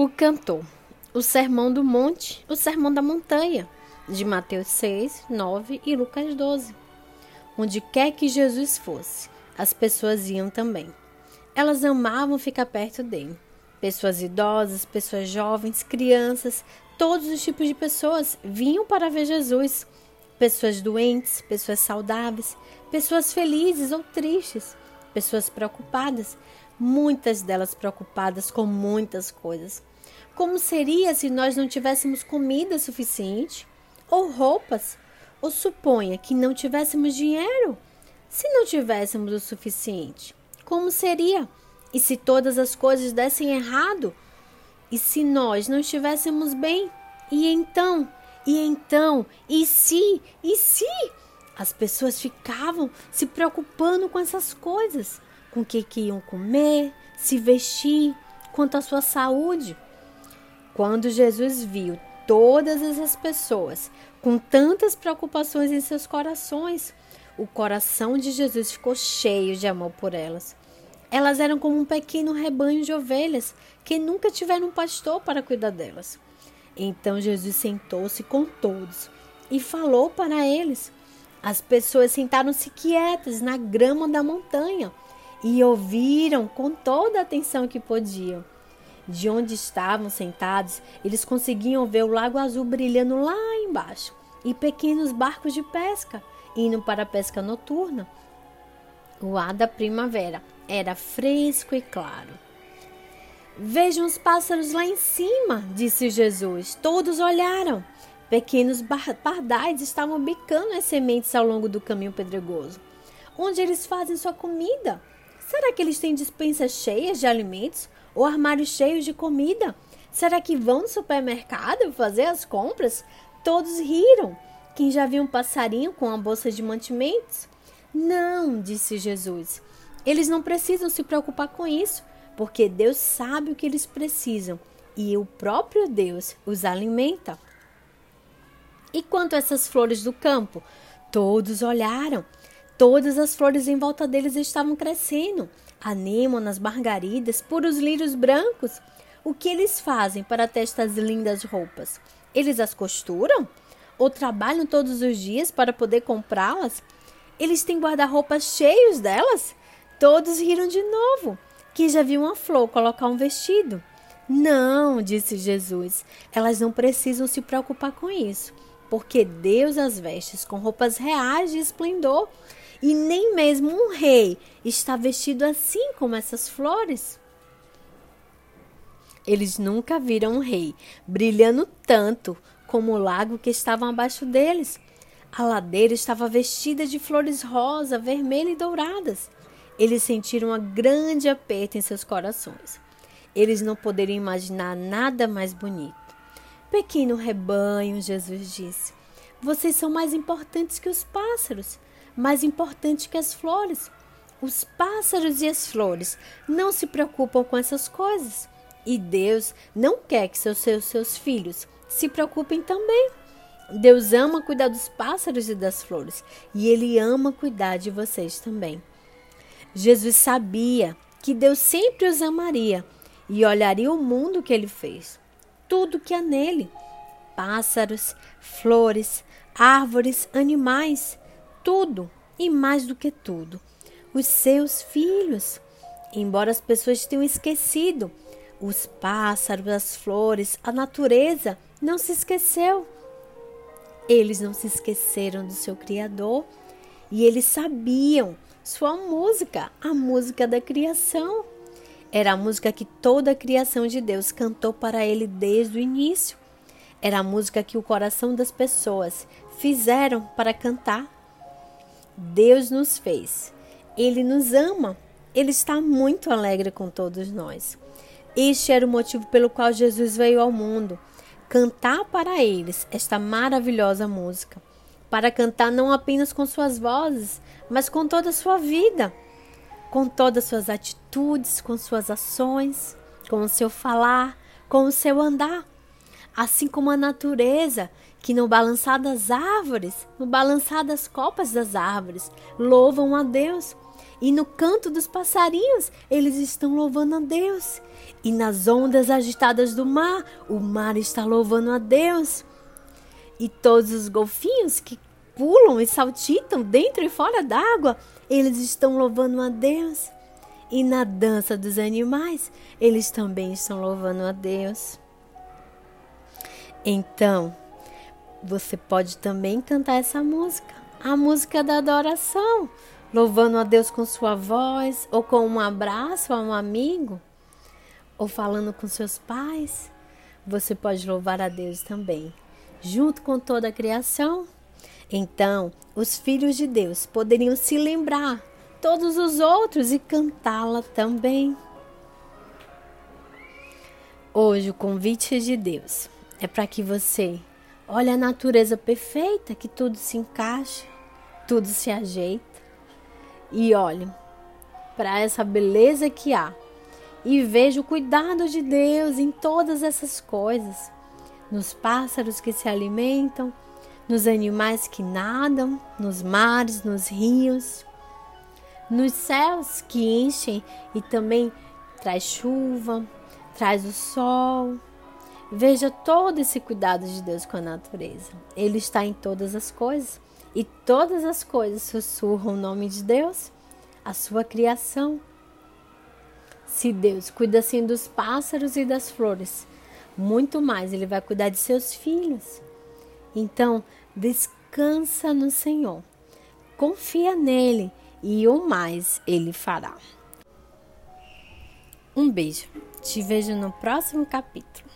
O cantor. O sermão do monte, o sermão da montanha, de Mateus 6, 9 e Lucas 12. Onde quer que Jesus fosse, as pessoas iam também. Elas amavam ficar perto dele. Pessoas idosas, pessoas jovens, crianças, todos os tipos de pessoas vinham para ver Jesus. Pessoas doentes, pessoas saudáveis, pessoas felizes ou tristes, pessoas preocupadas, muitas delas preocupadas com muitas coisas. Como seria se nós não tivéssemos comida suficiente? Ou roupas? Ou suponha que não tivéssemos dinheiro? Se não tivéssemos o suficiente, como seria? E se todas as coisas dessem errado? E se nós não estivéssemos bem? E então? E então? E se? E se? As pessoas ficavam se preocupando com essas coisas, com o que, que iam comer, se vestir, quanto à sua saúde. Quando Jesus viu todas essas pessoas com tantas preocupações em seus corações, o coração de Jesus ficou cheio de amor por elas. Elas eram como um pequeno rebanho de ovelhas que nunca tiveram um pastor para cuidar delas. Então Jesus sentou-se com todos e falou para eles as pessoas sentaram-se quietas na grama da montanha e ouviram com toda a atenção que podiam. De onde estavam sentados, eles conseguiam ver o lago azul brilhando lá embaixo e pequenos barcos de pesca indo para a pesca noturna. O ar da primavera era fresco e claro. Vejam os pássaros lá em cima, disse Jesus. Todos olharam. Pequenos pardais estavam bicando as sementes ao longo do caminho pedregoso. Onde eles fazem sua comida? Será que eles têm dispensas cheias de alimentos ou armários cheios de comida? Será que vão no supermercado fazer as compras? Todos riram. Quem já viu um passarinho com uma bolsa de mantimentos? Não, disse Jesus. Eles não precisam se preocupar com isso, porque Deus sabe o que eles precisam e o próprio Deus os alimenta. E quanto a essas flores do campo? Todos olharam. Todas as flores em volta deles estavam crescendo. Anêmonas, margaridas, puros lírios brancos. O que eles fazem para ter estas lindas roupas? Eles as costuram? Ou trabalham todos os dias para poder comprá-las? Eles têm guarda-roupas cheios delas? Todos riram de novo. Que já viu uma flor colocar um vestido? Não, disse Jesus. Elas não precisam se preocupar com isso porque Deus as veste com roupas reais de esplendor, e nem mesmo um rei está vestido assim como essas flores. Eles nunca viram um rei brilhando tanto como o lago que estava abaixo deles. A ladeira estava vestida de flores rosa, vermelha e douradas. Eles sentiram um grande aperto em seus corações. Eles não poderiam imaginar nada mais bonito. Pequeno rebanho, Jesus disse, vocês são mais importantes que os pássaros, mais importantes que as flores. Os pássaros e as flores não se preocupam com essas coisas. E Deus não quer que seus, seus, seus filhos se preocupem também. Deus ama cuidar dos pássaros e das flores, e Ele ama cuidar de vocês também. Jesus sabia que Deus sempre os amaria e olharia o mundo que Ele fez tudo que há nele: pássaros, flores, árvores, animais, tudo e mais do que tudo, os seus filhos. Embora as pessoas tenham esquecido, os pássaros, as flores, a natureza não se esqueceu. Eles não se esqueceram do seu Criador e eles sabiam sua música, a música da criação. Era a música que toda a criação de Deus cantou para ele desde o início. Era a música que o coração das pessoas fizeram para cantar. Deus nos fez. Ele nos ama. Ele está muito alegre com todos nós. Este era o motivo pelo qual Jesus veio ao mundo cantar para eles esta maravilhosa música. Para cantar não apenas com suas vozes, mas com toda a sua vida com todas as suas atitudes, com suas ações, com o seu falar, com o seu andar. Assim como a natureza, que no balançar das árvores, no balançar das copas das árvores, louvam a Deus. E no canto dos passarinhos, eles estão louvando a Deus. E nas ondas agitadas do mar, o mar está louvando a Deus. E todos os golfinhos que pulam e saltitam dentro e fora d'água, eles estão louvando a Deus. E na dança dos animais, eles também estão louvando a Deus. Então, você pode também cantar essa música, a música da adoração, louvando a Deus com sua voz, ou com um abraço a um amigo, ou falando com seus pais. Você pode louvar a Deus também, junto com toda a criação. Então, os filhos de Deus poderiam se lembrar todos os outros e cantá-la também. Hoje o convite de Deus é para que você olhe a natureza perfeita, que tudo se encaixa, tudo se ajeita e olhe para essa beleza que há e veja o cuidado de Deus em todas essas coisas, nos pássaros que se alimentam, nos animais que nadam, nos mares, nos rios, nos céus que enchem e também traz chuva, traz o sol. Veja todo esse cuidado de Deus com a natureza. Ele está em todas as coisas e todas as coisas sussurram o nome de Deus, a sua criação. Se Deus cuida assim dos pássaros e das flores, muito mais Ele vai cuidar de seus filhos. Então, descansa no Senhor, confia nele e o mais ele fará. Um beijo. Te vejo no próximo capítulo.